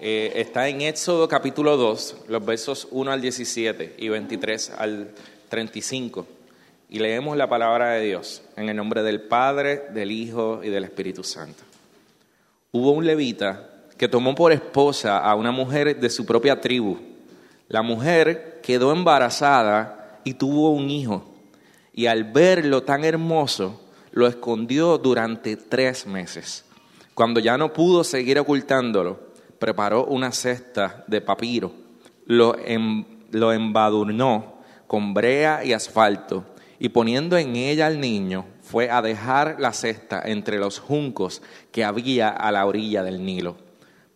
eh, está en Éxodo capítulo 2, los versos 1 al 17 y 23 al 35. Y leemos la palabra de Dios en el nombre del Padre, del Hijo y del Espíritu Santo. Hubo un levita que tomó por esposa a una mujer de su propia tribu. La mujer quedó embarazada y tuvo un hijo. Y al verlo tan hermoso, lo escondió durante tres meses. Cuando ya no pudo seguir ocultándolo, preparó una cesta de papiro, lo, em, lo embadurnó con brea y asfalto, y poniendo en ella al niño, fue a dejar la cesta entre los juncos que había a la orilla del Nilo.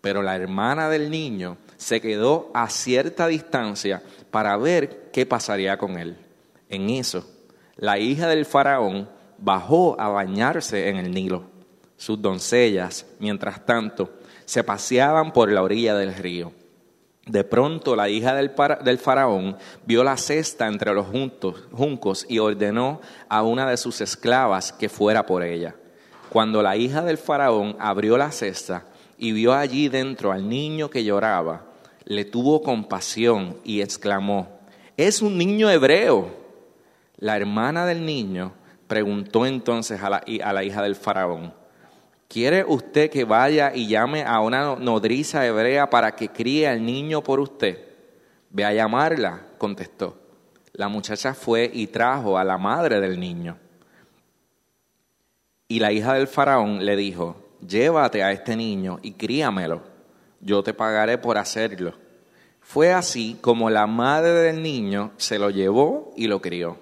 Pero la hermana del niño se quedó a cierta distancia para ver qué pasaría con él. En eso, la hija del faraón bajó a bañarse en el Nilo sus doncellas, mientras tanto, se paseaban por la orilla del río. De pronto la hija del, del, faraón vio la cesta entre los juncos y ordenó a una de sus esclavas que fuera por ella. Cuando la hija del faraón abrió la cesta y vio allí dentro al niño que lloraba, le tuvo compasión y exclamó, es un niño hebreo. La hermana del niño preguntó entonces a la hija del faraón, ¿Quiere usted que vaya y llame a una nodriza hebrea para que críe al niño por usted? Ve a llamarla, contestó. La muchacha fue y trajo a la madre del niño. Y la hija del faraón le dijo, llévate a este niño y críamelo, yo te pagaré por hacerlo. Fue así como la madre del niño se lo llevó y lo crió.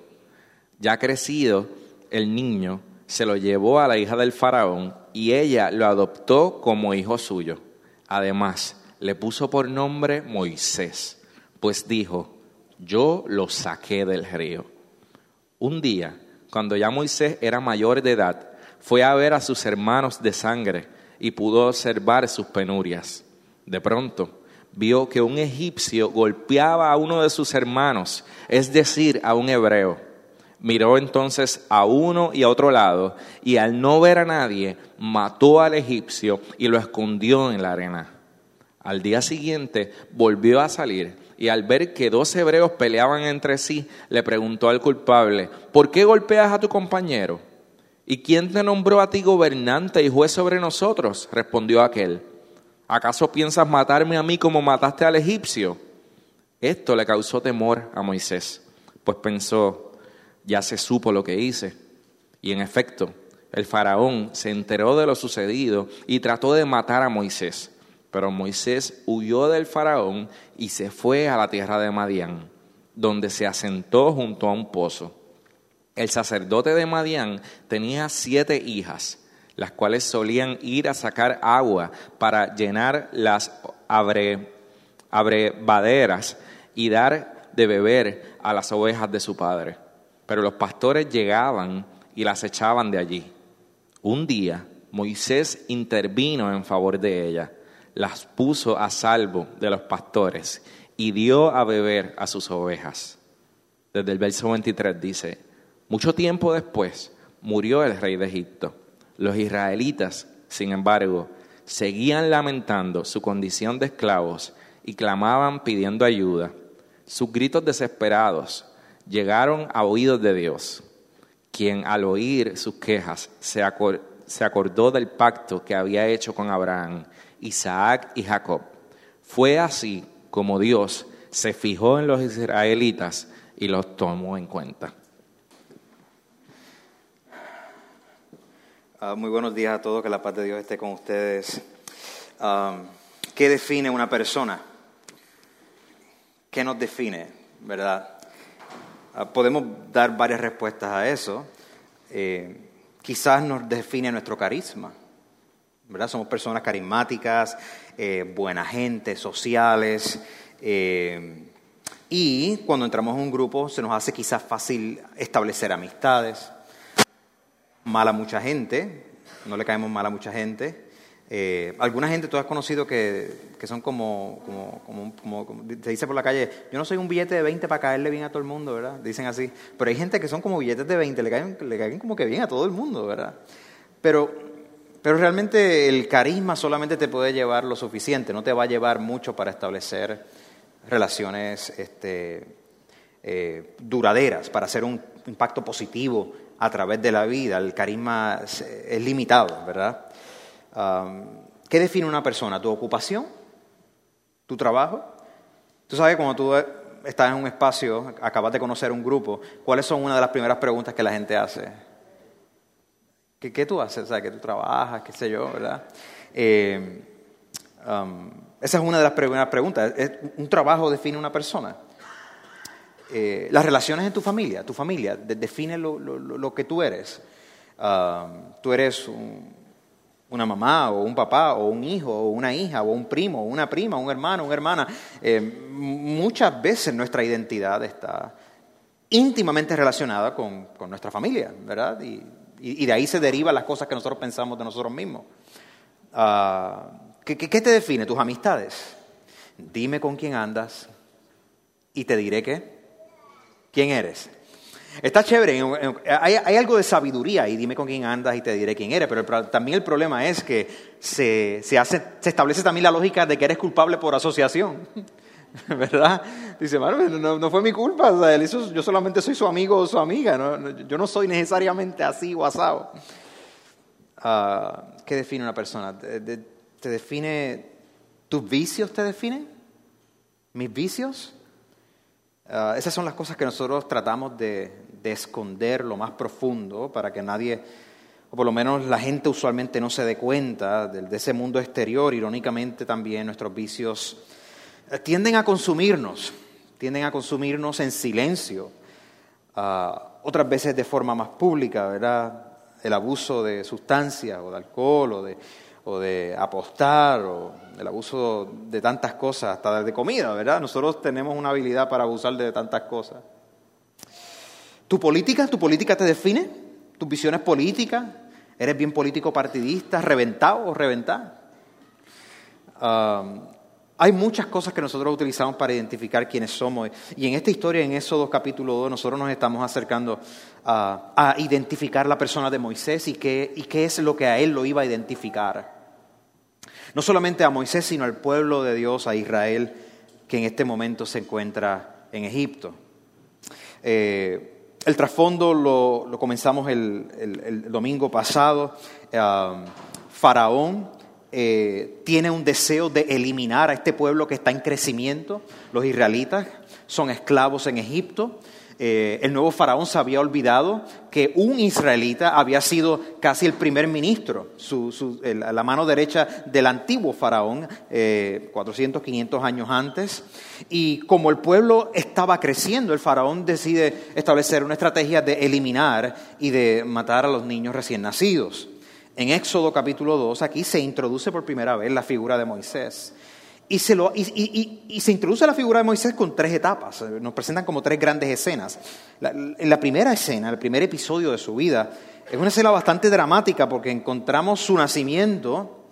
Ya crecido el niño, se lo llevó a la hija del faraón y ella lo adoptó como hijo suyo. Además, le puso por nombre Moisés, pues dijo, yo lo saqué del río. Un día, cuando ya Moisés era mayor de edad, fue a ver a sus hermanos de sangre y pudo observar sus penurias. De pronto, vio que un egipcio golpeaba a uno de sus hermanos, es decir, a un hebreo Miró entonces a uno y a otro lado, y al no ver a nadie, mató al egipcio y lo escondió en la arena. Al día siguiente volvió a salir, y al ver que dos hebreos peleaban entre sí, le preguntó al culpable, ¿por qué golpeas a tu compañero? ¿Y quién te nombró a ti gobernante y juez sobre nosotros? respondió aquel. ¿Acaso piensas matarme a mí como mataste al egipcio? Esto le causó temor a Moisés, pues pensó, ya se supo lo que hice. Y en efecto, el faraón se enteró de lo sucedido y trató de matar a Moisés. Pero Moisés huyó del faraón y se fue a la tierra de Madián, donde se asentó junto a un pozo. El sacerdote de Madián tenía siete hijas, las cuales solían ir a sacar agua para llenar las abrevaderas y dar de beber a las ovejas de su padre pero los pastores llegaban y las echaban de allí. Un día Moisés intervino en favor de ella, las puso a salvo de los pastores y dio a beber a sus ovejas. Desde el verso 23 dice, mucho tiempo después murió el rey de Egipto. Los israelitas, sin embargo, seguían lamentando su condición de esclavos y clamaban pidiendo ayuda. Sus gritos desesperados llegaron a oídos de Dios, quien al oír sus quejas se, acordó del pacto que había hecho con Abraham, Isaac y Jacob. Fue así como Dios se fijó en los israelitas y los tomó en cuenta. Ah, muy buenos días a todos, que la paz de Dios esté con ustedes. Ah, ¿Qué define una persona? ¿Qué nos define? ¿verdad? Ah, podemos dar varias respuestas a eso. Eh, quizás nos define nuestro carisma, ¿verdad? Somos personas carismáticas, eh, buena gente, sociales. Eh, y cuando entramos en un grupo se nos hace quizás fácil establecer amistades. Mal a mucha gente, no le caemos mal a mucha gente. Eh, alguna gente tú has conocido que, son como, como, como, te dice por la calle, yo no soy un billete de 20 para caerle bien a todo el mundo, ¿verdad? Dicen así. Pero hay gente que son como billetes de 20, le caen, le caen como que bien a todo el mundo, ¿verdad? Pero, pero realmente el carisma solamente te puede llevar lo suficiente, no te va a llevar mucho para establecer relaciones este, eh, duraderas, para hacer un impacto positivo a través de la vida. El carisma es limitado, ¿verdad? ¿Qué define una persona? ¿Tu ocupación? ¿Tu trabajo? Tú sabes, cuando tú estás en un espacio, acabas de conocer un grupo, ¿cuáles son una de las primeras preguntas que la gente hace? ¿Qué, qué tú haces? O sea, ¿qué tú trabajas? ¿Qué sé yo? ¿Verdad? Eh, esa es una de las primeras preguntas. ¿Un trabajo define una persona? Eh, las relaciones en tu familia, tu familia, define lo, lo, que tú eres. tú eres un, una mamá o un papá o un hijo o una hija o un primo o una prima, un hermano, una hermana. Eh, muchas veces nuestra identidad está íntimamente relacionada con, nuestra familia, ¿verdad? Y, de ahí se derivan las cosas que nosotros pensamos de nosotros mismos. Ah, ¿qué, ¿Qué te define? Tus amistades. Dime con quién andas y te diré qué. ¿Quién eres? Está chévere, hay, algo de sabiduría y dime con quién andas y te diré quién eres, pero también el problema es que se, hace, se establece también la lógica de que eres culpable por asociación, ¿verdad? Dice, no, no, fue mi culpa, yo solamente soy su amigo o su amiga, yo no soy necesariamente así o asado. Ah, ¿Qué define una persona? ¿Te define, tus vicios te definen? ¿Mis vicios? Ah, esas son las cosas que nosotros tratamos de, esconder lo más profundo para que nadie, o por lo menos la gente usualmente no se dé cuenta de, ese mundo exterior. Irónicamente también nuestros vicios eh, tienden a consumirnos, tienden a consumirnos en silencio, ah, otras veces de forma más pública, ¿verdad? El abuso de sustancias o de alcohol o de o de apostar o el abuso de tantas cosas, hasta de comida, ¿verdad? Nosotros tenemos una habilidad para abusar de tantas cosas. ¿Tu política, tu política te define? ¿Tus visiones políticas? ¿Eres bien político partidista, reventado o reventar? hay muchas cosas que nosotros utilizamos para identificar quiénes somos. Y en esta historia, en Éxodo capítulo 2, nosotros nos estamos acercando a, identificar la persona de Moisés y qué es lo que a él lo iba a identificar. No solamente a Moisés, sino al pueblo de Dios, a Israel, que en este momento se encuentra en Egipto. Eh, el trasfondo lo, comenzamos el, domingo pasado. Faraón eh, tiene un deseo de eliminar a este pueblo que está en crecimiento. Los israelitas son esclavos en Egipto. Eh, el nuevo faraón se había olvidado que un israelita había sido casi el primer ministro, la mano derecha del antiguo faraón, 400, eh, 500 años antes. Y como el pueblo estaba creciendo, el faraón decide establecer una estrategia de eliminar y de matar a los niños recién nacidos. En Éxodo capítulo 2, aquí se introduce por primera vez la figura de Moisés. Y se, lo, y, se introduce la figura de Moisés con tres etapas. Nos presentan como tres grandes escenas. en la primera escena, el primer episodio de su vida, es una escena bastante dramática porque encontramos su nacimiento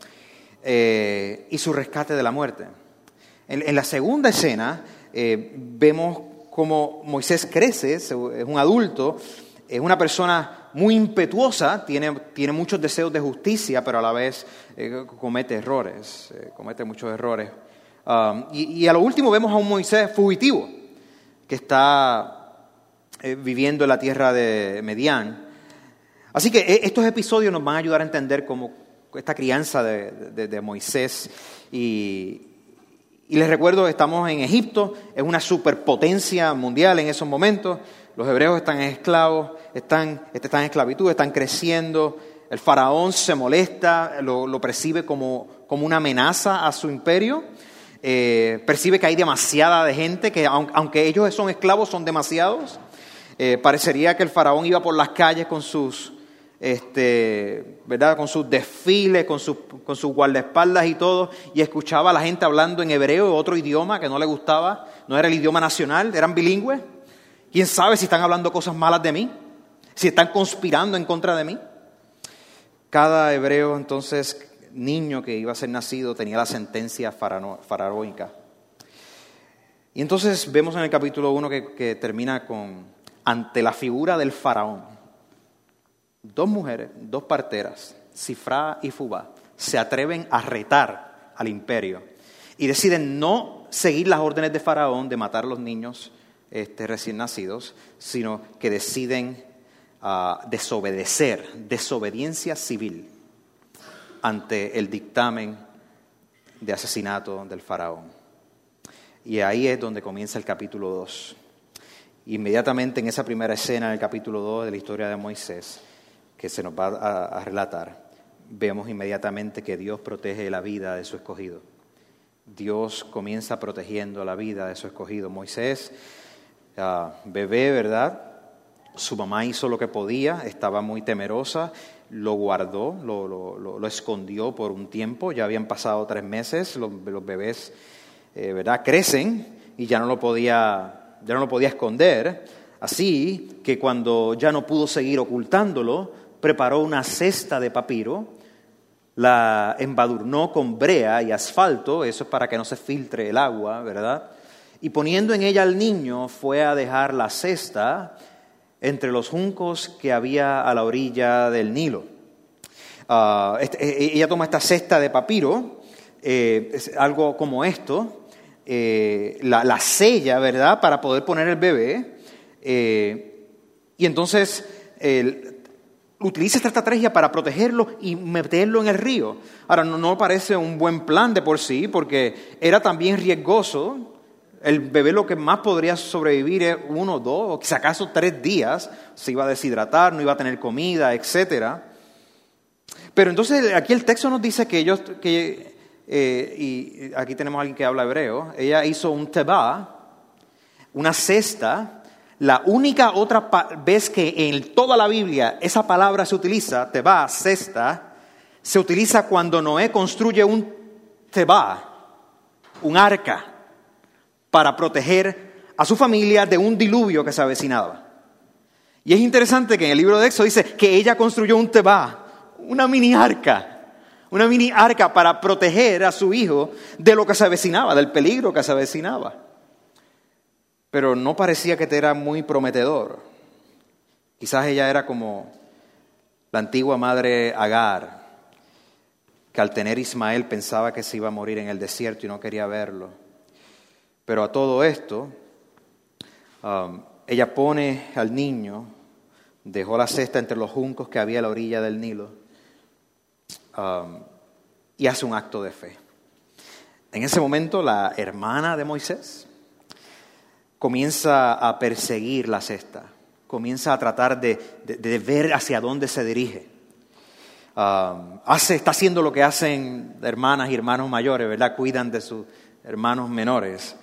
eh, y su rescate de la muerte. En, la segunda escena eh, vemos cómo Moisés crece, es un adulto, es una persona muy impetuosa, tiene, tiene muchos deseos de justicia, pero a la vez eh, comete errores, comete muchos errores. Um, y, a lo último vemos a un Moisés fugitivo que está eh, viviendo en la tierra de Medián. Así que eh, estos episodios nos van a ayudar a entender cómo esta crianza de, Moisés. Y, les recuerdo, estamos en Egipto, es una superpotencia mundial en esos momentos. Los hebreos están esclavos, están, están en esclavitud, están creciendo. El faraón se molesta, lo, lo percibe como, como una amenaza a su imperio. Eh, percibe que hay demasiada de gente, que aunque ellos son esclavos, son demasiados. Eh, parecería que el faraón iba por las calles con sus, este, ¿verdad? Con sus desfiles, con, sus, con sus guardaespaldas y todo, y escuchaba a la gente hablando en hebreo, otro idioma que no le gustaba, no era el idioma nacional, eran bilingües. ¿Quién sabe si están hablando cosas malas de mí? Si están conspirando en contra de mí. Cada hebreo entonces niño que iba a ser nacido tenía la sentencia faraónica. Y entonces vemos en el capítulo 1 que, termina con, ante la figura del faraón, dos mujeres, dos parteras, Cifra y Fubá, se atreven a retar al imperio y deciden no seguir las órdenes de Faraón de matar a los niños este, recién nacidos, sino que deciden ah, desobedecer, desobediencia civil ante el dictamen de asesinato del faraón. Y ahí es donde comienza el capítulo 2. Inmediatamente en esa primera escena del capítulo 2 de la historia de Moisés, que se nos va a, relatar, vemos inmediatamente que Dios protege la vida de su escogido. Dios comienza protegiendo la vida de su escogido. Moisés, ah, bebé, ¿verdad? Su mamá hizo lo que podía, estaba muy temerosa lo guardó, lo, escondió por un tiempo, ya habían pasado tres meses, los, bebés eh, ¿verdad? crecen y ya no, lo podía, ya no lo podía esconder, así que cuando ya no pudo seguir ocultándolo, preparó una cesta de papiro, la embadurnó con brea y asfalto, eso es para que no se filtre el agua, ¿verdad? Y poniendo en ella al niño, fue a dejar la cesta entre los juncos que había a la orilla del Nilo. Ah, este, e, e, ella toma esta cesta de papiro, eh, algo como esto, eh, la, sella, ¿verdad?, para poder poner el bebé. Eh, y entonces utiliza esta estrategia para protegerlo y meterlo en el río. Ahora, no, no parece un buen plan de por sí, porque era también riesgoso el bebé lo que más podría sobrevivir es uno, dos, o quizá acaso tres días. Se iba a deshidratar, no iba a tener comida, etc. Pero entonces aquí el texto nos dice que ellos, que, eh, y aquí tenemos a alguien que habla hebreo, ella hizo un teba, una cesta. La única otra vez que en toda la Biblia esa palabra se utiliza, teba, cesta, se utiliza cuando Noé construye un teba, un arca para proteger a su familia de un diluvio que se avecinaba. Y es interesante que en el libro de Éxodo dice que ella construyó un tebá, una mini arca, una mini arca para proteger a su hijo de lo que se avecinaba, del peligro que se avecinaba. Pero no parecía que te era muy prometedor. Quizás ella era como la antigua madre Agar, que al tener Ismael pensaba que se iba a morir en el desierto y no quería verlo. Pero a todo esto, um, ella pone al niño, dejó la cesta entre los juncos que había a la orilla del Nilo um, y hace un acto de fe. En ese momento la hermana de Moisés comienza a perseguir la cesta, comienza a tratar de, ver hacia dónde se dirige. Um, hace, está haciendo lo que hacen hermanas y hermanos mayores, ¿verdad? Cuidan de sus hermanos menores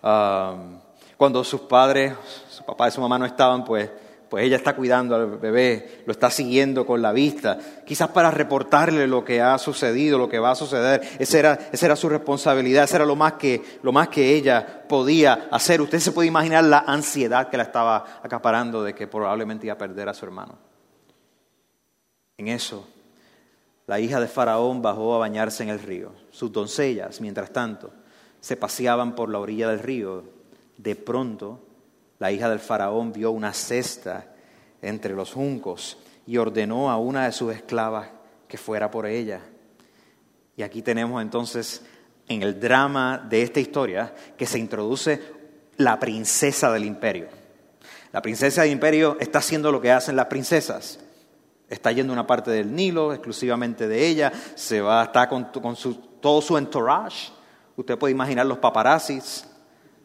cuando sus padres, su papá y su mamá no estaban, pues, pues ella está cuidando al bebé, lo está siguiendo con la vista, quizás para reportarle lo que ha sucedido, lo que va a suceder. Esa era, esa era su responsabilidad, esa era lo más, que, lo más que ella podía hacer. Usted se puede imaginar la ansiedad que la estaba acaparando de que probablemente iba a perder a su hermano. En eso, la hija de Faraón bajó a bañarse en el río. Sus doncellas, mientras tanto, se paseaban por la orilla del río. De pronto, la hija del faraón vio una cesta entre los juncos y ordenó a una de sus esclavas que fuera por ella. Y aquí tenemos entonces en el drama de esta historia que se introduce la princesa del imperio. La princesa del imperio está haciendo lo que hacen las princesas. Está yendo una parte del Nilo, exclusivamente de ella, se va, está con, con todo su entourage, Usted puede imaginar los paparazzis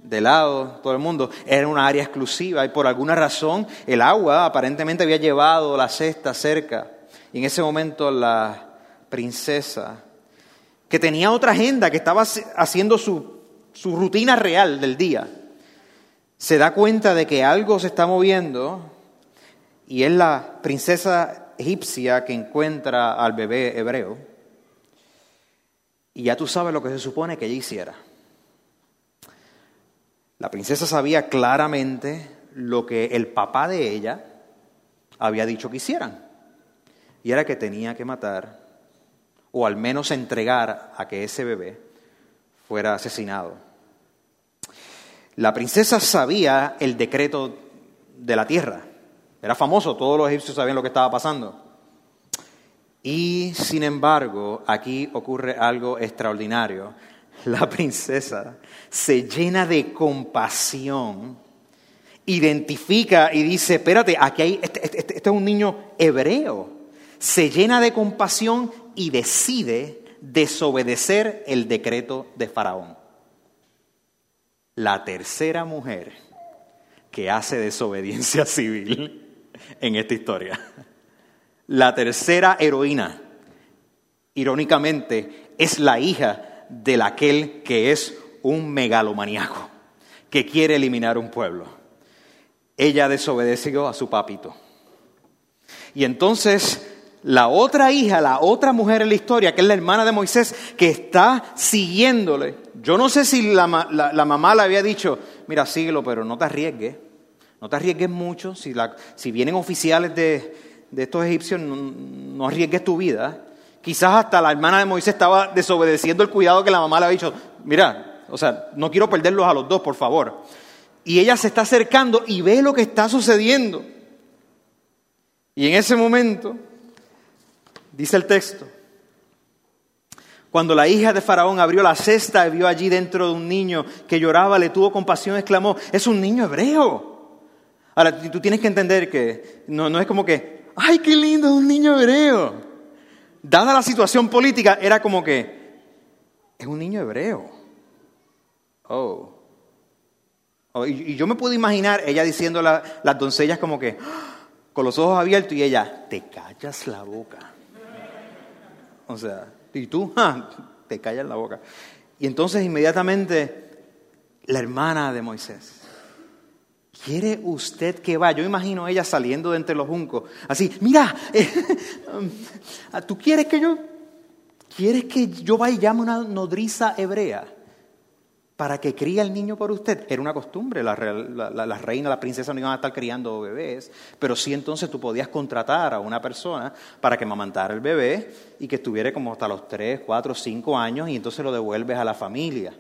de lado, todo el mundo. Era una área exclusiva y por alguna razón el agua aparentemente había llevado la cesta cerca. Y en ese momento la princesa, que tenía otra agenda, que estaba haciendo su su rutina real del día, se da cuenta de que algo se está moviendo y es la princesa egipcia que encuentra al bebé hebreo. Y ya tú sabes lo que se supone que ella hiciera. La princesa sabía claramente lo que el papá de ella había dicho que hicieran. Y era que tenía que matar, o al menos entregar a que ese bebé fuera asesinado. La princesa sabía el decreto de la tierra. Era famoso, todos los egipcios sabían lo que estaba pasando. Y sin embargo, aquí ocurre algo extraordinario. La princesa se llena de compasión, identifica y dice, espérate, aquí hay, este, este, este, este es un niño hebreo. Se llena de compasión y decide desobedecer el decreto de Faraón. La tercera mujer que hace desobediencia civil en esta historia. La tercera heroína, irónicamente, es la hija de aquel que es un megalomaniaco, que quiere eliminar un pueblo. Ella desobedeció a su papito. Y entonces la otra hija, la otra mujer en la historia, que es la hermana de Moisés, que está siguiéndole. Yo no sé si la, mamá le había dicho, mira, síguelo, pero no te arriesgues. No te arriesgues mucho. Si, si vienen oficiales de, estos egipcios, no, arriesgues tu vida. Quizás hasta la hermana de Moisés estaba desobedeciendo el cuidado que la mamá le había dicho. Mira, o sea, no quiero perderlos a los dos, por favor. Y ella se está acercando y ve lo que está sucediendo. Y en ese momento Dice el texto. Cuando la hija de Faraón abrió la cesta y vio allí dentro de un niño que lloraba, le tuvo compasión, exclamó, es un niño hebreo. Ahora, tú tienes que entender que no, no es como que, ay, qué lindo, un niño hebreo. Dada la situación política, era como que, es un niño hebreo. Oh. oh y, yo me puedo imaginar ella diciendo a las doncellas como que, con los ojos abiertos y ella, te callas la boca. O sea, y tú te callas la boca. Y entonces inmediatamente la hermana de Moisés, ¿quiere usted que vaya? Yo imagino ella saliendo de entre los juncos, así, mira, eh, ¿tú quieres que yo, quieres que yo vaya y llame una nodriza hebrea? para que críe el niño por usted. Era una costumbre, la, reina, la princesa no iban a estar criando bebés, pero sí entonces tú podías contratar a una persona para que mamantara el bebé y que estuviera como hasta los 3, 4, 5 años y entonces lo devuelves a la familia.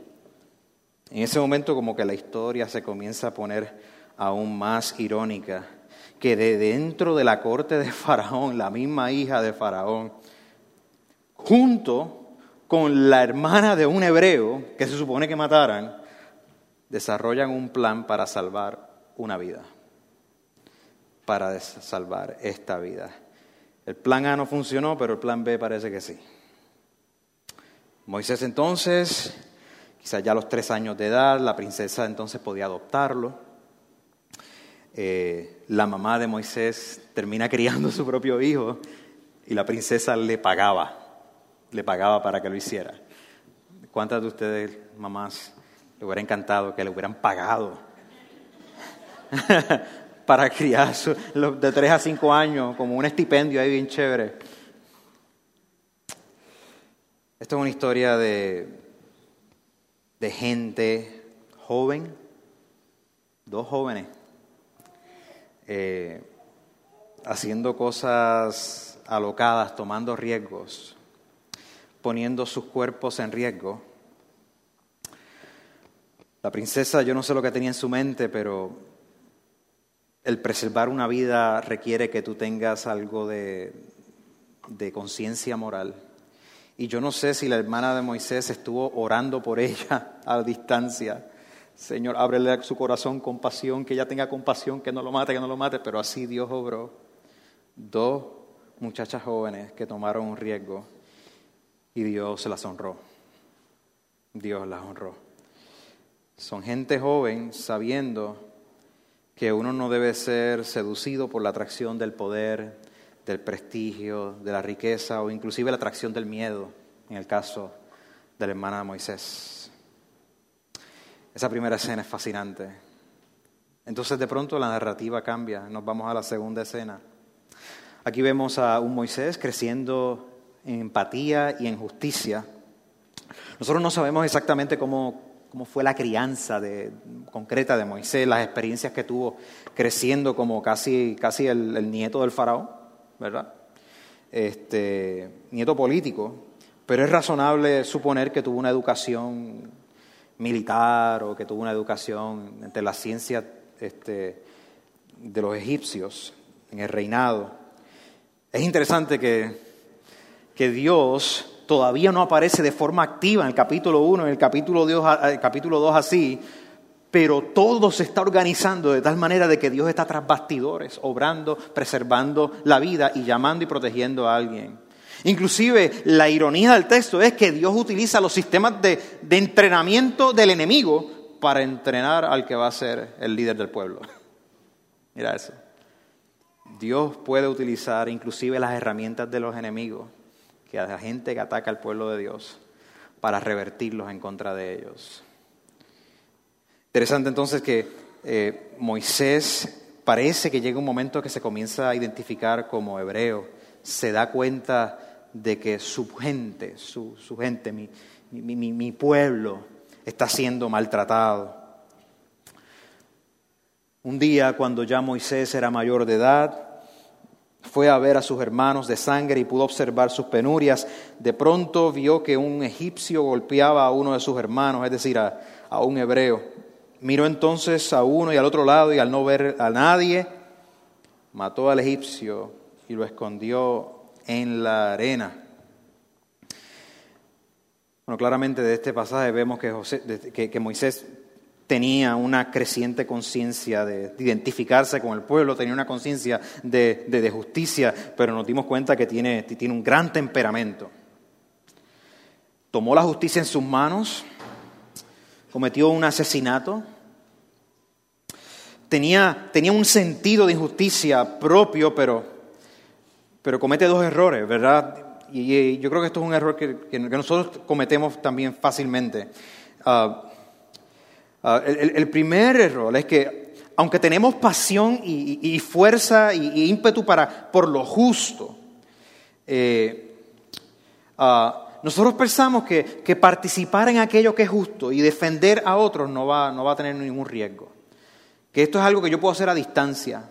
En ese momento como que la historia se comienza a poner aún más irónica, que de dentro de la corte de Faraón, la misma hija de Faraón, junto con la hermana de un hebreo que se supone que mataran, desarrollan un plan para salvar una vida, para salvar esta vida. El plan A no funcionó, pero el plan B parece que sí. Moisés entonces, quizás ya a los tres años de edad, la princesa entonces podía adoptarlo. Eh, la mamá de Moisés termina criando a su propio hijo y la princesa le pagaba le pagaba para que lo hiciera. ¿Cuántas de ustedes, mamás, le hubiera encantado que le hubieran pagado para criar de 3 a 5 años como un estipendio ahí bien chévere? Esto es una historia de, de gente joven, dos jóvenes, eh, haciendo cosas alocadas, tomando riesgos poniendo sus cuerpos en riesgo. La princesa, yo no sé lo que tenía en su mente, pero el preservar una vida requiere que tú tengas algo de, de conciencia moral. Y yo no sé si la hermana de Moisés estuvo orando por ella a distancia. Señor, ábrele su corazón compasión, que ella tenga compasión, que no lo mate, que no lo mate, pero así Dios obró. Dos muchachas jóvenes que tomaron un riesgo y Dios las honró. Dios las honró. Son gente joven sabiendo que uno no debe ser seducido por la atracción del poder, del prestigio, de la riqueza o inclusive la atracción del miedo, en el caso de la hermana Moisés. Esa primera escena es fascinante. Entonces de pronto la narrativa cambia, nos vamos a la segunda escena. Aquí vemos a un Moisés creciendo en empatía y en justicia. Nosotros no sabemos exactamente cómo, cómo fue la crianza de, concreta de Moisés, las experiencias que tuvo creciendo como casi, casi el, nieto del faraón, ¿verdad? Este, nieto político, pero es razonable suponer que tuvo una educación militar o que tuvo una educación entre la ciencia este, de los egipcios en el reinado. Es interesante que, que Dios todavía no aparece de forma activa en el capítulo 1, en el capítulo 2, el capítulo 2 así, pero todo se está organizando de tal manera de que Dios está tras bastidores, obrando, preservando la vida y llamando y protegiendo a alguien. Inclusive la ironía del texto es que Dios utiliza los sistemas de, de entrenamiento del enemigo para entrenar al que va a ser el líder del pueblo. Mira eso. Dios puede utilizar inclusive las herramientas de los enemigos, que la gente que ataca al pueblo de Dios, para revertirlos en contra de ellos. Interesante entonces que eh, Moisés parece que llega un momento que se comienza a identificar como hebreo, se da cuenta de que su gente, su, gente, mi, mi pueblo, está siendo maltratado. Un día, cuando ya Moisés era mayor de edad, fue a ver a sus hermanos de sangre y pudo observar sus penurias. De pronto vio que un egipcio golpeaba a uno de sus hermanos, es decir, a, un hebreo. Miró entonces a uno y al otro lado y al no ver a nadie, mató al egipcio y lo escondió en la arena. Bueno, claramente de este pasaje vemos que, Moisés tenía una creciente conciencia de, identificarse con el pueblo, tenía una conciencia de, justicia, pero nos dimos cuenta que tiene, tiene un gran temperamento. Tomó la justicia en sus manos, cometió un asesinato, tenía, tenía un sentido de injusticia propio, pero, pero comete dos errores, ¿verdad? Y, yo creo que esto es un error que, nosotros cometemos también fácilmente. Ah, Ah, el, primer error es que, aunque tenemos pasión y, fuerza y, ímpetu para, por lo justo, eh, ah, nosotros pensamos que, participar en aquello que es justo y defender a otros no va, no va a tener ningún riesgo. Que esto es algo que yo puedo hacer a distancia,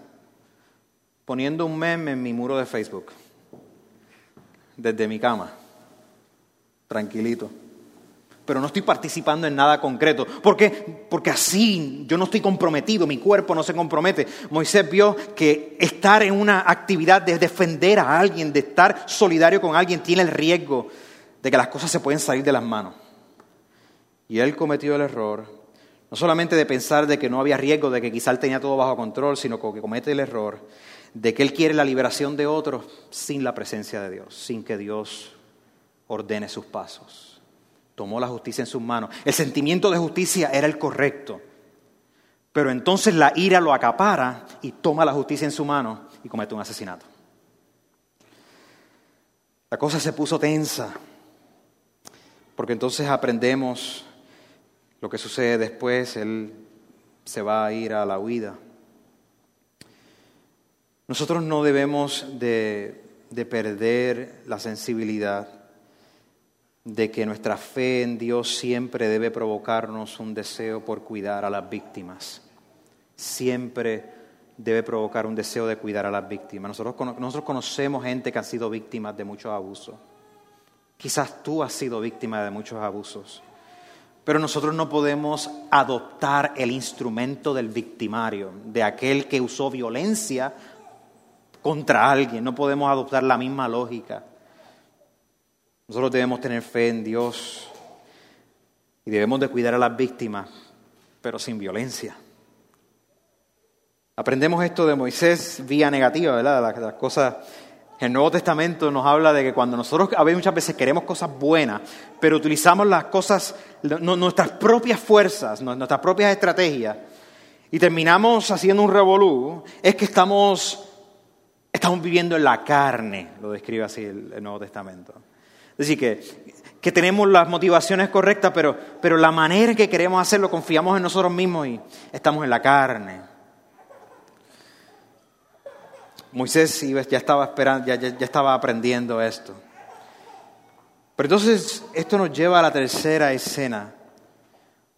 poniendo un meme en mi muro de Facebook, desde mi cama, tranquilito pero no estoy participando en nada concreto. ¿Por qué? Porque así yo no estoy comprometido, mi cuerpo no se compromete. Moisés vio que estar en una actividad de defender a alguien, de estar solidario con alguien, tiene el riesgo de que las cosas se pueden salir de las manos. Y él cometió el error, no solamente de pensar de que no había riesgo, de que quizá él tenía todo bajo control, sino que comete el error de que él quiere la liberación de otros sin la presencia de Dios, sin que Dios ordene sus pasos tomó la justicia en sus manos. El sentimiento de justicia era el correcto. Pero entonces la ira lo acapara y toma la justicia en su mano y comete un asesinato. La cosa se puso tensa, porque entonces aprendemos lo que sucede después, él se va a ir a la huida. Nosotros no debemos de, de perder la sensibilidad de que nuestra fe en Dios siempre debe provocarnos un deseo por cuidar a las víctimas. Siempre debe provocar un deseo de cuidar a las víctimas. Nosotros, nosotros conocemos gente que ha sido víctimas de muchos abusos. Quizás tú has sido víctima de muchos abusos. Pero nosotros no podemos adoptar el instrumento del victimario, de aquel que usó violencia contra alguien. No podemos adoptar la misma lógica. Nosotros debemos tener fe en Dios y debemos de cuidar a las víctimas, pero sin violencia. Aprendemos esto de Moisés vía negativa, ¿verdad? Las, cosas el Nuevo Testamento nos habla de que cuando nosotros a veces muchas veces queremos cosas buenas, pero utilizamos las cosas, nuestras propias fuerzas, nuestras propias estrategias, y terminamos haciendo un revolú, es que estamos, estamos viviendo en la carne, lo describe así el Nuevo Testamento. Es decir, que, que tenemos las motivaciones correctas, pero, pero la manera en que queremos hacerlo, confiamos en nosotros mismos y estamos en la carne. Moisés ya estaba esperando, ya, ya estaba aprendiendo esto. Pero entonces esto nos lleva a la tercera escena.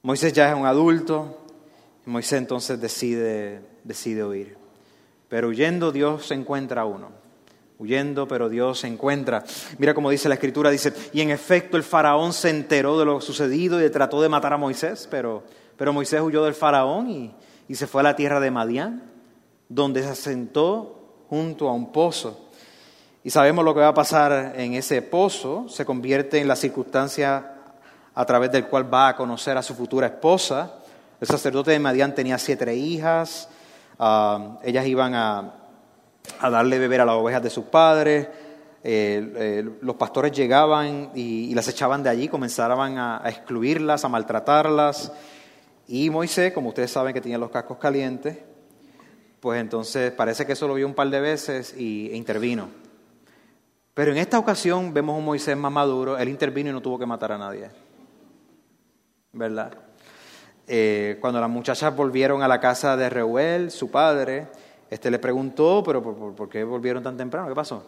Moisés ya es un adulto, y Moisés entonces decide, decide huir. Pero huyendo Dios se encuentra a uno huyendo, pero Dios se encuentra. Mira cómo dice la escritura, dice, y en efecto el faraón se enteró de lo sucedido y trató de matar a Moisés, pero, pero Moisés huyó del faraón y, y se fue a la tierra de Madián, donde se asentó junto a un pozo. Y sabemos lo que va a pasar en ese pozo, se convierte en la circunstancia a través del cual va a conocer a su futura esposa. El sacerdote de Madián tenía siete hijas, ah, ellas iban a, a darle beber a las ovejas de sus padres. los pastores llegaban y, las echaban de allí, comenzaban a, excluirlas, a maltratarlas. Y Moisés, como ustedes saben que tenía los cascos calientes, pues entonces parece que eso lo vio un par de veces y, e intervino. Pero en esta ocasión vemos un Moisés más maduro, él intervino y no tuvo que matar a nadie. ¿Verdad? Eh, cuando las muchachas volvieron a la casa de Reuel, su padre, este le preguntó, pero ¿por, qué volvieron tan temprano? ¿Qué pasó?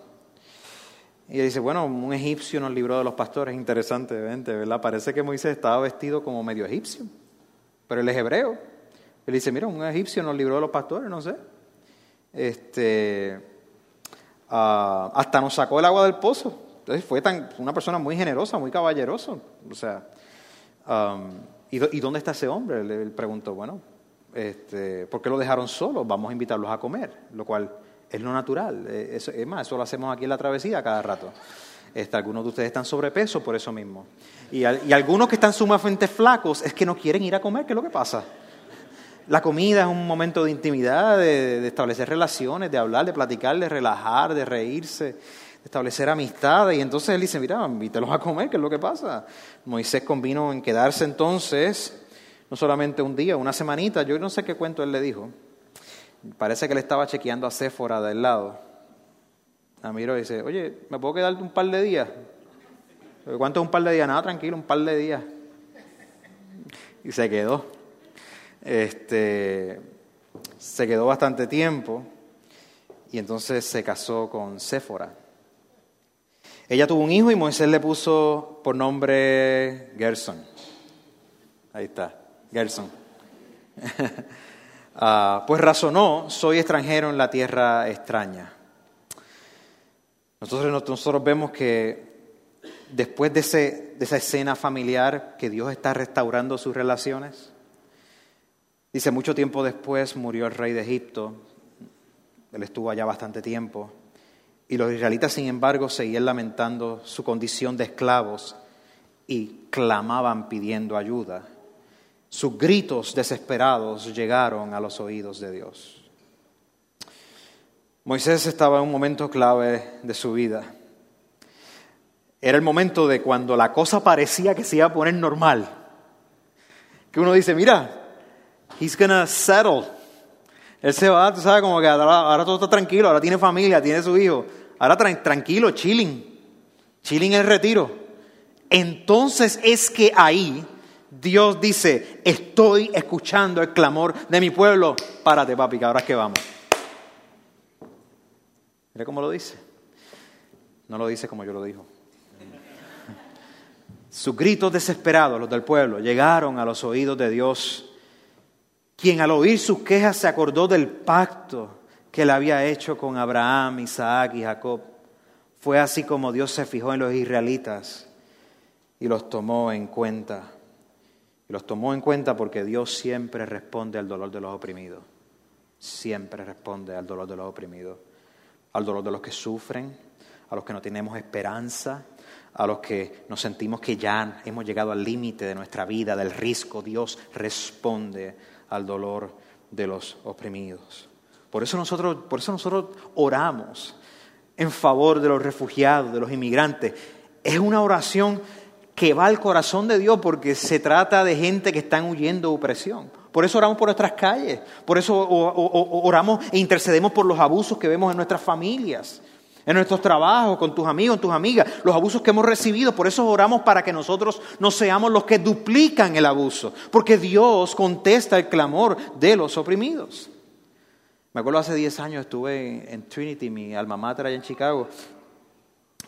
Y él dice, bueno, un egipcio nos libró de los pastores, interesante, ¿verdad? Parece que Moisés estaba vestido como medio egipcio, pero él es hebreo. Él dice, mira, un egipcio nos libró de los pastores, no sé. Este, ah, hasta nos sacó el agua del pozo. Entonces fue tan, una persona muy generosa, muy caballeroso. O sea, ¿y, dónde está ese hombre? Él preguntó, bueno, este, ¿por qué lo dejaron solo? Vamos a invitarlos a comer, lo cual es lo natural. Eh, eso, es más, eso lo hacemos aquí en la travesía cada rato. Este, algunos de ustedes están sobrepeso por eso mismo. Y, algunos que están sumamente flacos es que no quieren ir a comer, ¿qué es lo que pasa? La comida es un momento de intimidad, de, establecer relaciones, de hablar, de platicar, de relajar, de reírse, establecer amistad. Y entonces él dice, mira, invítelos a comer, ¿qué es lo que pasa? Moisés convino en quedarse entonces no solamente un día, una semanita, yo no sé qué cuento él le dijo. Parece que le estaba chequeando a Séfora del lado. A mí y dice, oye, ¿me puedo quedar un par de días? ¿Cuánto es un par de días? Nada, tranquilo, un par de días. Y se quedó. Este, se quedó bastante tiempo y entonces se casó con Séfora. Ella tuvo un hijo y Moisés le puso por nombre Gerson. Ahí está. Gerson. Ah, pues razonó, soy extranjero en la tierra extraña. Nosotros, nosotros vemos que después de, ese, de esa escena familiar que Dios está restaurando sus relaciones, dice, mucho tiempo después murió el rey de Egipto, él estuvo allá bastante tiempo, y los israelitas, sin embargo, seguían lamentando su condición de esclavos y clamaban pidiendo ayuda. Sus gritos desesperados llegaron a los oídos de Dios. Moisés estaba en un momento clave de su vida. Era el momento de cuando la cosa parecía que se iba a poner normal. Que uno dice, mira, he's gonna settle. Él se va, tú sabes, como que ahora, todo está tranquilo, ahora tiene familia, tiene su hijo. Ahora tranquilo, chilling. Chilling el retiro. Entonces es que ahí Dios dice, estoy escuchando el clamor de mi pueblo. Párate, papi, que ahora es que vamos. Mira cómo lo dice. No lo dice como yo lo digo. Sus gritos desesperados, los del pueblo, llegaron a los oídos de Dios, quien al oír sus quejas se acordó del pacto que él había hecho con Abraham, Isaac y Jacob. Fue así como Dios se fijó en los israelitas y los tomó en cuenta. Y los tomó en cuenta porque Dios siempre responde al dolor de los oprimidos. Siempre responde al dolor de los oprimidos. Al dolor de los que sufren, a los que no tenemos esperanza, a los que nos sentimos que ya hemos llegado al límite de nuestra vida, del riesgo. Dios responde al dolor de los oprimidos. Por eso nosotros, por eso nosotros oramos en favor de los refugiados, de los inmigrantes. Es una oración que va al corazón de Dios porque se trata de gente que están huyendo de opresión. Por eso oramos por nuestras calles, por eso oramos e intercedemos por los abusos que vemos en nuestras familias. en nuestros trabajos, con tus amigos, tus amigas, los abusos que hemos recibido. Por eso oramos para que nosotros no seamos los que duplican el abuso, porque Dios contesta el clamor de los oprimidos. Me acuerdo hace 10 años estuve en Trinity, mi alma mater allá en Chicago.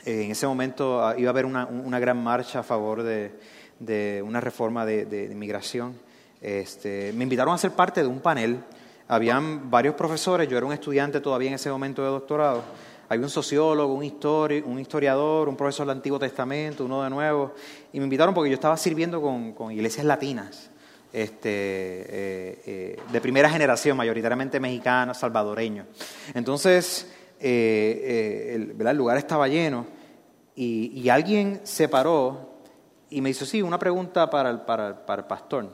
Eh, en ese momento ah, iba a haber una, gran marcha a favor de, una reforma de, inmigración. Este, me invitaron a ser parte de un panel. Habían varios profesores, yo era un estudiante todavía en ese momento de doctorado hay un sociólogo, un, un historiador, un profesor del Antiguo Testamento, uno de nuevo, y me invitaron porque yo estaba sirviendo con, iglesias latinas, este, eh, eh, de primera generación, mayoritariamente mexicanas, salvadoreños. Entonces, eh, el, lugar estaba lleno y, alguien se paró y me hizo, sí, una pregunta para el, para, el pastor.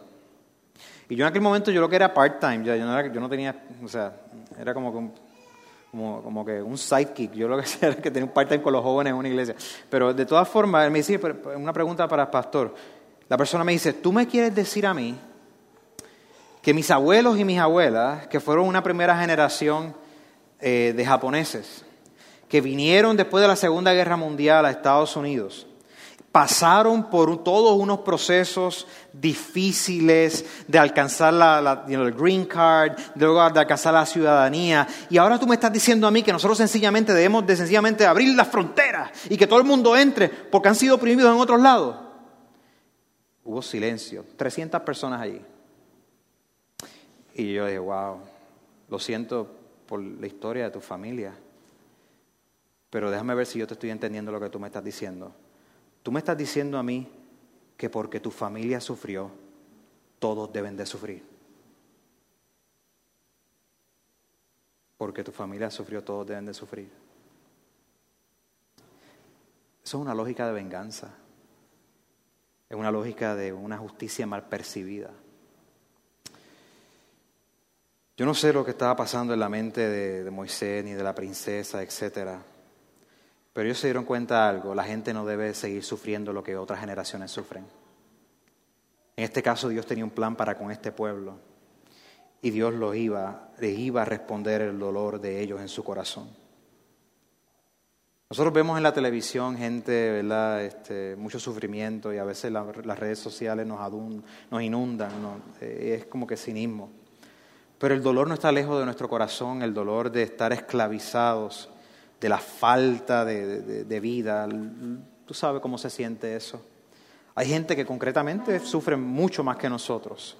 Y yo en aquel momento yo lo que era part-time, yo, no yo no tenía, o sea, era como que como, que un sidekick. Yo lo que hacía era que tenía un part-time con los jóvenes en una iglesia. Pero de todas formas, él me dice, una pregunta para el pastor. La persona me dice, ¿tú me quieres decir a mí que mis abuelos y mis abuelas, que fueron una primera generación eh, de japoneses, que vinieron después de la Segunda Guerra Mundial a Estados Unidos, pasaron por todos unos procesos difíciles de alcanzar la, el green card, luego de alcanzar la ciudadanía. Y ahora tú me estás diciendo a mí que nosotros sencillamente debemos de sencillamente abrir las fronteras y que todo el mundo entre porque han sido oprimidos en otros lados. Hubo silencio, 300 personas allí. Y yo dije, wow, lo siento por la historia de tu familia, pero déjame ver si yo te estoy entendiendo lo que tú me estás diciendo. Tú me estás diciendo a mí que porque tu familia sufrió, todos deben de sufrir. Porque tu familia sufrió, todos deben de sufrir. Eso es una lógica de venganza. Es una lógica de una justicia mal percibida. Yo no sé lo que estaba pasando en la mente de, Moisés ni de la princesa, etcétera. Pero ellos se dieron cuenta de algo, la gente no debe seguir sufriendo lo que otras generaciones sufren. En este caso Dios tenía un plan para con este pueblo y Dios los iba, les iba a responder el dolor de ellos en su corazón. Nosotros vemos en la televisión gente, ¿verdad? Este, mucho sufrimiento y a veces las redes sociales nos, inundan, eh, es como que cinismo. Pero el dolor no está lejos de nuestro corazón, el dolor de estar esclavizados de la falta de, vida. Tú sabes cómo se siente eso. Hay gente que concretamente sufre mucho más que nosotros,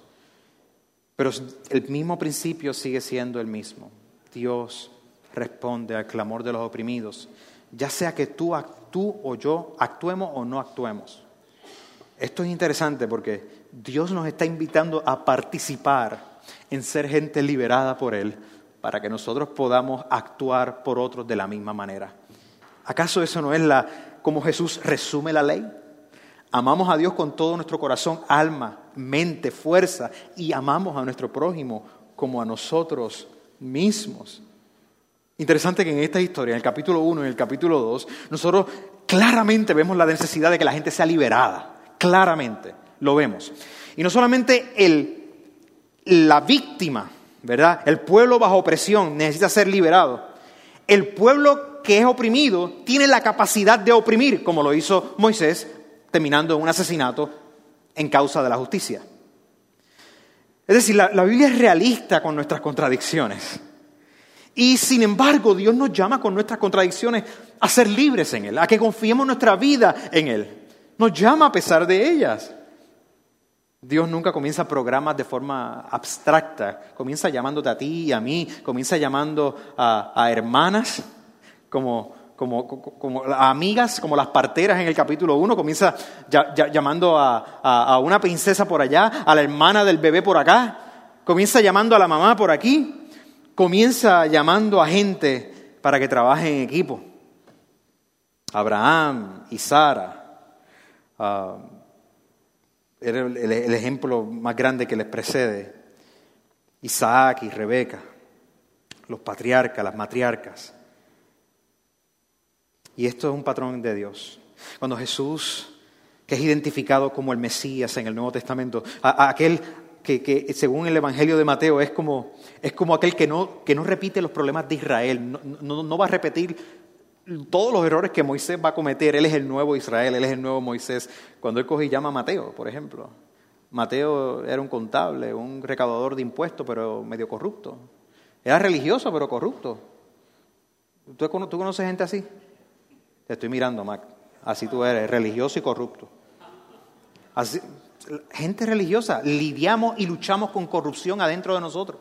pero el mismo principio sigue siendo el mismo. Dios responde al clamor de los oprimidos, ya sea que tú, tú o yo actuemos o no actuemos. Esto es interesante porque Dios nos está invitando a participar en ser gente liberada por Él para que nosotros podamos actuar por otros de la misma manera. ¿Acaso eso no es la como Jesús resume la ley? Amamos a Dios con todo nuestro corazón, alma, mente, fuerza y amamos a nuestro prójimo como a nosotros mismos. Interesante que en esta historia, en el capítulo 1 y en el capítulo 2, nosotros claramente vemos la necesidad de que la gente sea liberada. Claramente, lo vemos. Y no solamente el, la víctima ¿verdad? El pueblo bajo opresión necesita ser liberado. El pueblo que es oprimido tiene la capacidad de oprimir, como lo hizo Moisés, terminando en un asesinato en causa de la justicia. Es decir, la, Biblia es realista con nuestras contradicciones. Y sin embargo, Dios nos llama con nuestras contradicciones a ser libres en Él, a que confiemos nuestra vida en Él. Nos llama a pesar de ellas. Dios nunca comienza programas de forma abstracta, comienza llamándote a ti y a mí, comienza llamando a, hermanas como, como, amigas, como las parteras en el capítulo 1, comienza llamando a, a, una princesa por allá, a la hermana del bebé por acá, comienza llamando a la mamá por aquí, comienza llamando a gente para que trabaje en equipo. Abraham y Sara. Ah, era el, ejemplo más grande que les precede. Isaac y Rebeca, los patriarcas, las matriarcas. Y esto es un patrón de Dios. Cuando Jesús, que es identificado como el Mesías en el Nuevo Testamento, aquel que, según el Evangelio de Mateo es como, es como aquel que no, que no repite los problemas de Israel, no, no, va a repetir todos los errores que Moisés va a cometer. Él es el nuevo Israel, él es el nuevo Moisés. Cuando él coge y llama a Mateo, por ejemplo. Mateo era un contable, un recaudador de impuestos, pero medio corrupto. Era religioso, pero corrupto. ¿Tú, conoces gente así? Te estoy mirando, Mac. Así tú eres, religioso y corrupto. Así, gente religiosa, lidiamos y luchamos con corrupción adentro de nosotros.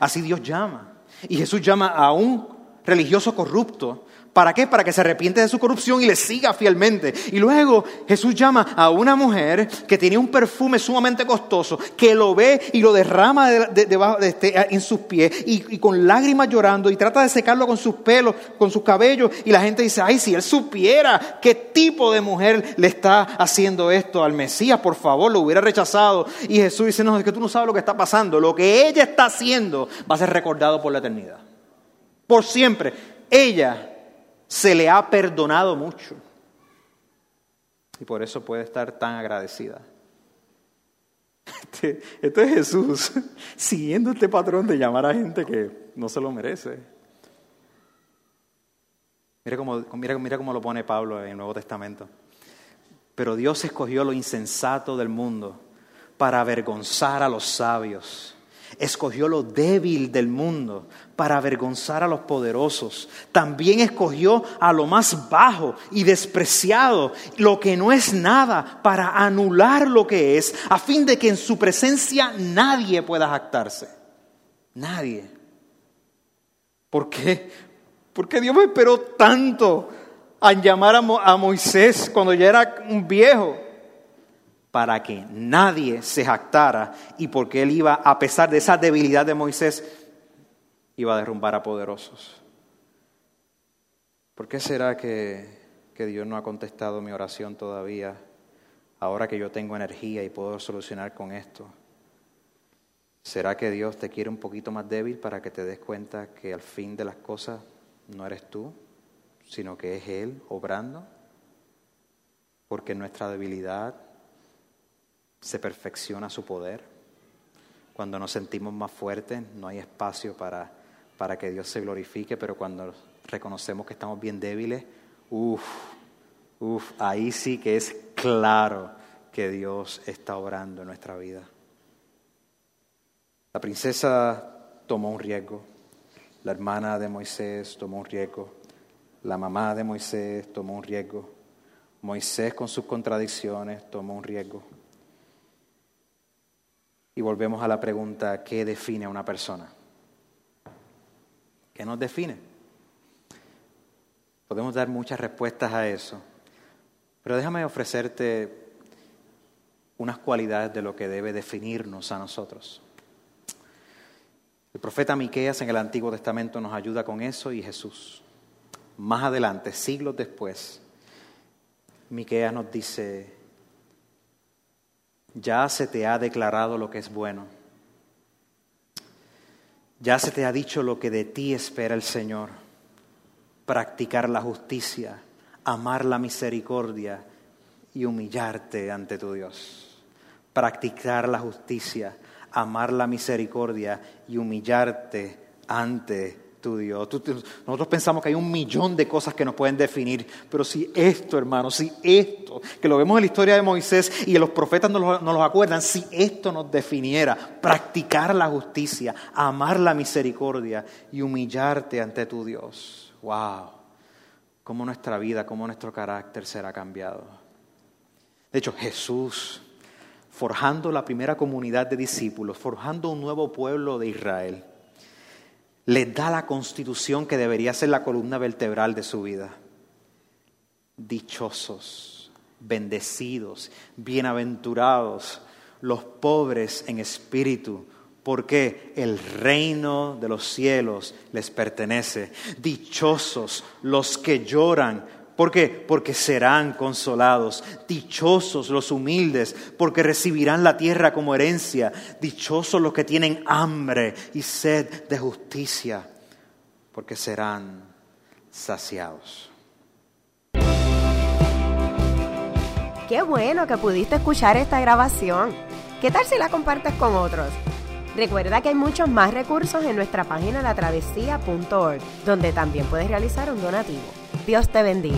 Así Dios llama. Y Jesús llama a un religioso corrupto ¿Para qué? Para que se arrepiente de su corrupción y le siga fielmente. Y luego Jesús llama a una mujer que tenía un perfume sumamente costoso, que lo ve y lo derrama debajo de, este, en sus pies y, con lágrimas llorando y trata de secarlo con sus pelos, con sus cabellos. Y la gente dice, ay, si él supiera qué tipo de mujer le está haciendo esto al Mesías, por favor, lo hubiera rechazado. Y Jesús dice, no, es que tú no sabes lo que está pasando. Lo que ella está haciendo va a ser recordado por la eternidad. Por siempre. Ella se le ha perdonado mucho. Y por eso puede estar tan agradecida. Este, es Jesús siguiendo este patrón de llamar a gente que no se lo merece. Mira cómo, mira, mira cómo lo pone Pablo en el Nuevo Testamento. Pero Dios escogió lo insensato del mundo para avergonzar a los sabios escogió lo débil del mundo para avergonzar a los poderosos. También escogió a lo más bajo y despreciado, lo que no es nada, para anular lo que es, a fin de que en su presencia nadie pueda jactarse. Nadie. ¿Por qué? Porque Dios me esperó tanto a llamar a, Moisés cuando ya era un viejo para que nadie se jactara y porque él iba, a pesar de esa debilidad de Moisés, iba a derrumbar a poderosos. ¿Por qué será que, que Dios no ha contestado mi oración todavía, ahora que yo tengo energía y puedo solucionar con esto? ¿Será que Dios te quiere un poquito más débil para que te des cuenta que al fin de las cosas no eres tú, sino que es Él obrando? Porque nuestra debilidad se perfecciona su poder. Cuando nos sentimos más fuertes, no hay espacio para, para que Dios se glorifique, pero cuando reconocemos que estamos bien débiles, uff, uff, ahí sí que es claro que Dios está obrando en nuestra vida. La princesa tomó un riesgo, la hermana de Moisés tomó un riesgo, la mamá de Moisés tomó un riesgo, Moisés con sus contradicciones tomó un riesgo. Y volvemos a la pregunta, ¿qué define a una persona? ¿Qué nos define? Podemos dar muchas respuestas a eso, pero déjame ofrecerte unas cualidades de lo que debe definirnos a nosotros. El profeta Miqueas en el Antiguo Testamento nos ayuda con eso y Jesús. Más adelante, siglos después, Miqueas nos dice, ya se te ha declarado lo que es bueno. Ya se te ha dicho lo que de ti espera el Señor. Practicar la justicia, amar la misericordia y humillarte ante tu Dios. Practicar la justicia, amar la misericordia y humillarte ante Dios. nosotros pensamos que hay un millón de cosas que nos pueden definir, pero si esto, hermano, si esto, que lo vemos en la historia de Moisés y los profetas nos nos acuerdan, si esto nos definiera, practicar la justicia, amar la misericordia y humillarte ante tu Dios. ¡Wow! Cómo nuestra vida, cómo nuestro carácter será cambiado. De hecho, Jesús, forjando la primera comunidad de discípulos, forjando un nuevo pueblo de Israel, les da la constitución que debería ser la columna vertebral de su vida. Dichosos, bendecidos, bienaventurados, los pobres en espíritu, porque el reino de los cielos les pertenece. Dichosos los que lloran, ¿Por qué? Porque serán consolados. Dichosos los humildes, porque recibirán la tierra como herencia. Dichosos los que tienen hambre y sed de justicia, porque serán saciados. Qué bueno que pudiste escuchar esta grabación. ¿Qué tal si la compartes con otros? Recuerda que hay muchos más recursos en nuestra página latravesía.org, donde también puedes realizar un donativo. Dios te bendiga.